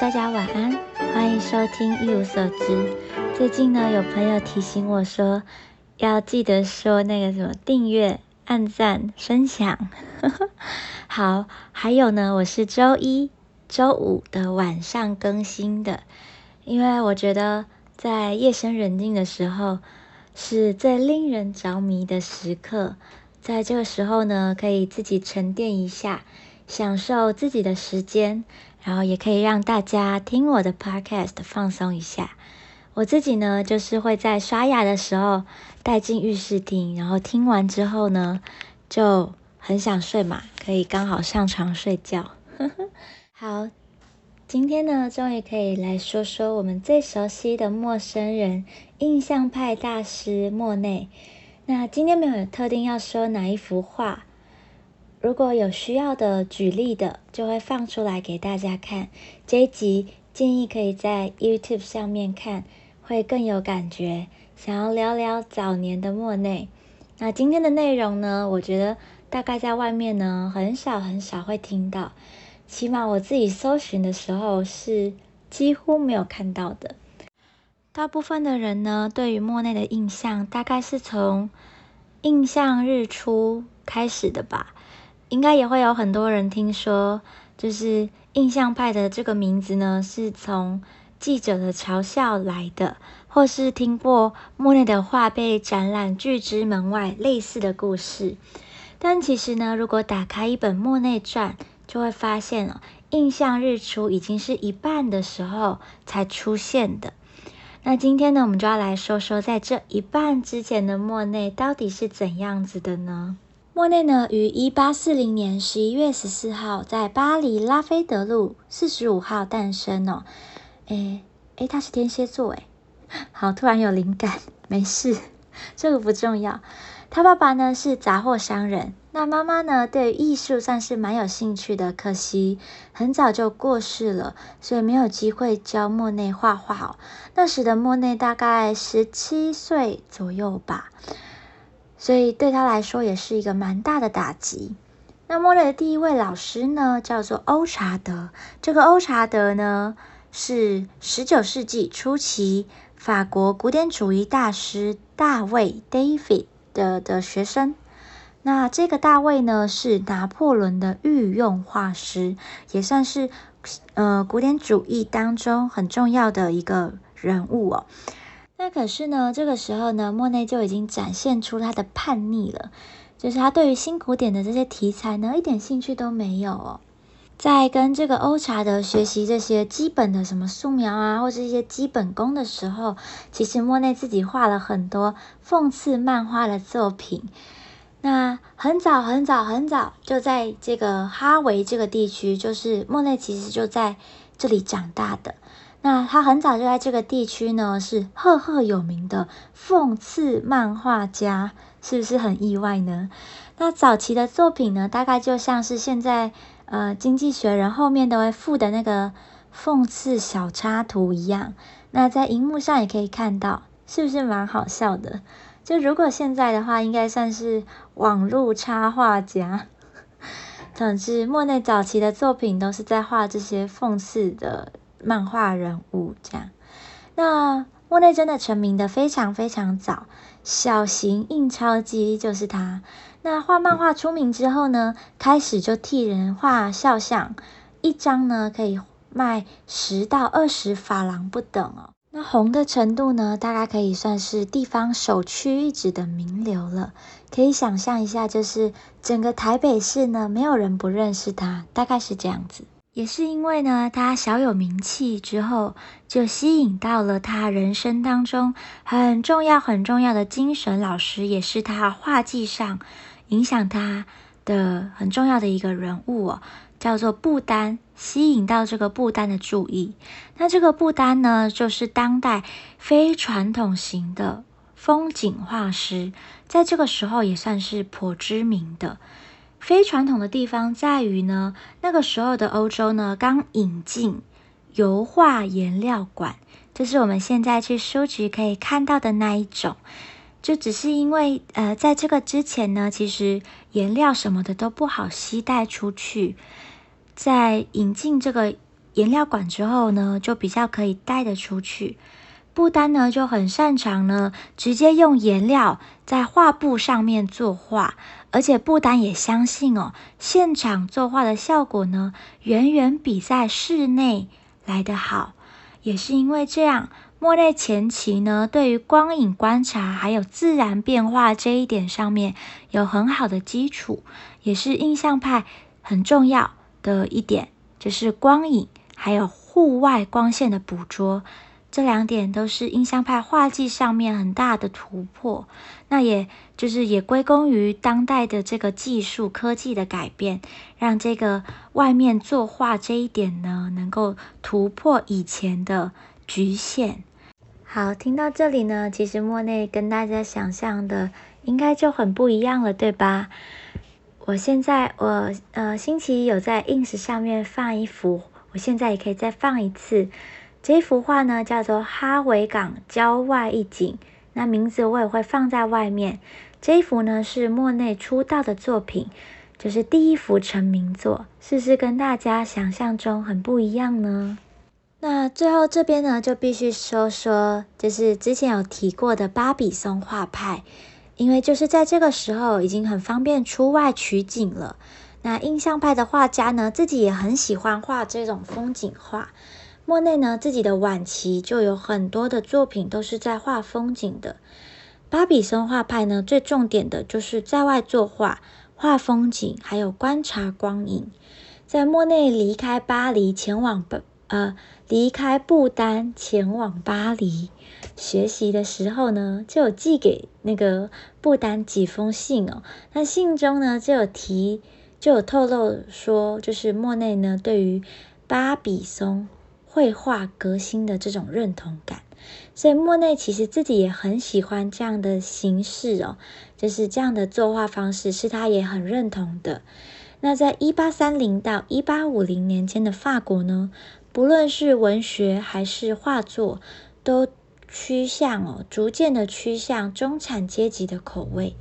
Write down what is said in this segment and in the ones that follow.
大家晚安，欢迎收听一无所知。最近呢，有朋友提醒我说，要记得说那个什么订阅、按赞、分享。好，还有呢，我是周一、周五的晚上更新的，因为我觉得在夜深人静的时候是最令人着迷的时刻，在这个时候呢，可以自己沉淀一下，享受自己的时间。然后也可以让大家听我的 podcast 放松一下。我自己呢，就是会在刷牙的时候带进浴室听，然后听完之后呢，就很想睡嘛，可以刚好上床睡觉。好，今天呢，终于可以来说说我们最熟悉的陌生人——印象派大师莫内。那今天没有特定要说哪一幅画。如果有需要的举例的，就会放出来给大家看。这一集建议可以在 YouTube 上面看，会更有感觉。想要聊聊早年的莫内，那今天的内容呢？我觉得大概在外面呢，很少很少会听到，起码我自己搜寻的时候是几乎没有看到的。大部分的人呢，对于莫内的印象，大概是从印象日出开始的吧。应该也会有很多人听说，就是印象派的这个名字呢，是从记者的嘲笑来的，或是听过莫内的画被展览拒之门外类似的故事。但其实呢，如果打开一本莫内传，就会发现哦，印象日出已经是一半的时候才出现的。那今天呢，我们就要来说说，在这一半之前的莫内到底是怎样子的呢？莫内呢，于一八四零年十一月十四号在巴黎拉菲德路四十五号诞生哦。诶诶，他是天蝎座诶。好，突然有灵感，没事，这个不重要。他爸爸呢是杂货商人，那妈妈呢对艺术算是蛮有兴趣的，可惜很早就过世了，所以没有机会教莫内画画哦。那时的莫内大概十七岁左右吧。所以对他来说也是一个蛮大的打击。那莫内的第一位老师呢，叫做欧查德。这个欧查德呢，是十九世纪初期法国古典主义大师大卫 （David） 的的学生。那这个大卫呢，是拿破仑的御用画师，也算是呃古典主义当中很重要的一个人物哦。那可是呢，这个时候呢，莫内就已经展现出他的叛逆了，就是他对于新古典的这些题材呢，一点兴趣都没有哦。在跟这个欧查德学习这些基本的什么素描啊，或者一些基本功的时候，其实莫内自己画了很多讽刺漫画的作品。那很早很早很早，就在这个哈维这个地区，就是莫内其实就在这里长大的。那他很早就在这个地区呢，是赫赫有名的讽刺漫画家，是不是很意外呢？那早期的作品呢，大概就像是现在呃《经济学人》后面都会附的那个讽刺小插图一样。那在荧幕上也可以看到，是不是蛮好笑的？就如果现在的话，应该算是网络插画家。总之，莫内早期的作品都是在画这些讽刺的。漫画人物这样，那莫内真的成名的非常非常早，小型印钞机就是他。那画漫画出名之后呢，开始就替人画肖像，一张呢可以卖十到二十法郎不等哦。那红的程度呢，大概可以算是地方首屈一指的名流了。可以想象一下，就是整个台北市呢，没有人不认识他，大概是这样子。也是因为呢，他小有名气之后，就吸引到了他人生当中很重要、很重要的精神老师，也是他画技上影响他的很重要的一个人物哦，叫做布丹，吸引到这个布丹的注意。那这个布丹呢，就是当代非传统型的风景画师，在这个时候也算是颇知名的。非传统的地方在于呢，那个时候的欧洲呢，刚引进油画颜料馆，就是我们现在去书局可以看到的那一种。就只是因为，呃，在这个之前呢，其实颜料什么的都不好携带出去。在引进这个颜料管之后呢，就比较可以带得出去。不丹呢就很擅长呢，直接用颜料在画布上面作画，而且不丹也相信哦，现场作画的效果呢，远远比在室内来得好。也是因为这样。莫内前期呢，对于光影观察还有自然变化这一点上面有很好的基础，也是印象派很重要的一点，就是光影还有户外光线的捕捉。这两点都是印象派画技上面很大的突破，那也就是也归功于当代的这个技术科技的改变，让这个外面作画这一点呢，能够突破以前的局限。好，听到这里呢，其实莫内跟大家想象的应该就很不一样了，对吧？我现在我呃星期一有在 ins 上面放一幅，我现在也可以再放一次。这幅画呢，叫做哈维港郊外一景。那名字我也会放在外面。这一幅呢是莫内出道的作品，就是第一幅成名作，是不是跟大家想象中很不一样呢？那最后这边呢，就必须说说，就是之前有提过的巴比松画派，因为就是在这个时候已经很方便出外取景了。那印象派的画家呢，自己也很喜欢画这种风景画。莫内呢，自己的晚期就有很多的作品都是在画风景的。巴比松画派呢，最重点的就是在外作画、画风景，还有观察光影。在莫内离开巴黎前往不呃离开不丹前往巴黎学习的时候呢，就有寄给那个不丹几封信哦。那信中呢，就有提就有透露说，就是莫内呢对于巴比松。绘画革新的这种认同感，所以莫内其实自己也很喜欢这样的形式哦，就是这样的作画方式是他也很认同的。那在一八三零到一八五零年间的法国呢，不论是文学还是画作，都趋向哦，逐渐的趋向中产阶级的口味。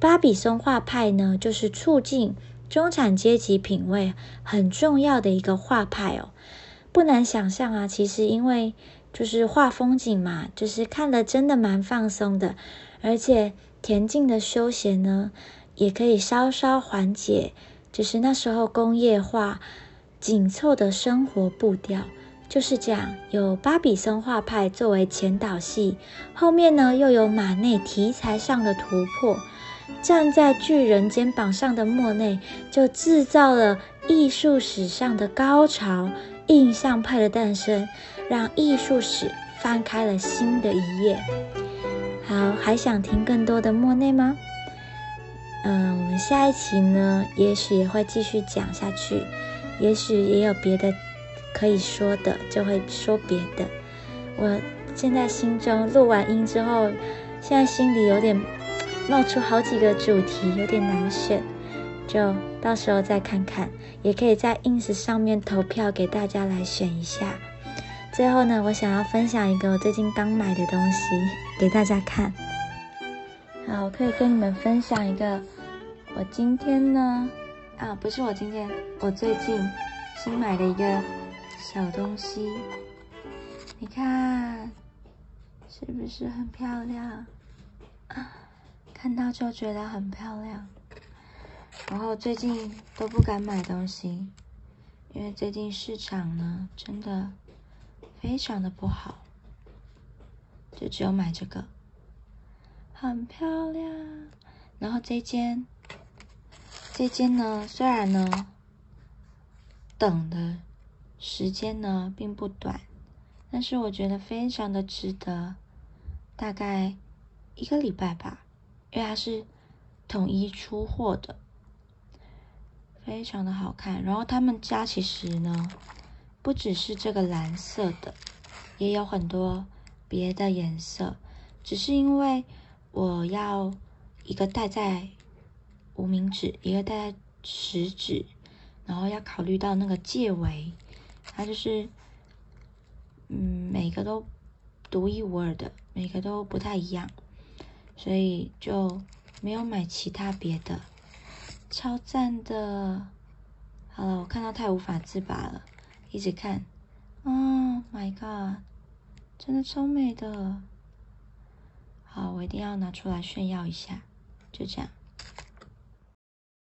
巴比松画派呢，就是促进中产阶级品味很重要的一个画派哦。不难想象啊，其实因为就是画风景嘛，就是看了真的蛮放松的，而且恬静的休闲呢，也可以稍稍缓解，就是那时候工业化紧凑的生活步调，就是这样。有巴比松画派作为前导戏，后面呢又有马内题材上的突破，站在巨人肩膀上的莫内就制造了艺术史上的高潮。印象派的诞生，让艺术史翻开了新的一页。好，还想听更多的莫内吗？嗯，我们下一期呢，也许也会继续讲下去，也许也有别的可以说的，就会说别的。我现在心中录完音之后，现在心里有点冒出好几个主题，有点难选。就到时候再看看，也可以在 ins 上面投票给大家来选一下。最后呢，我想要分享一个我最近刚买的东西给大家看。好，我可以跟你们分享一个，我今天呢，啊，不是我今天，我最近新买的一个小东西。你看，是不是很漂亮？啊，看到就觉得很漂亮。然后最近都不敢买东西，因为最近市场呢真的非常的不好，就只有买这个，很漂亮。然后这间，这间呢虽然呢等的时间呢并不短，但是我觉得非常的值得，大概一个礼拜吧，因为它是统一出货的。非常的好看，然后他们家其实呢，不只是这个蓝色的，也有很多别的颜色，只是因为我要一个戴在无名指，一个戴在食指，然后要考虑到那个戒围，它就是嗯每个都独一无二的，每个都不太一样，所以就没有买其他别的。超赞的！好了，我看到太无法自拔了，一直看，哦，My God，真的超美的。好，我一定要拿出来炫耀一下，就这样。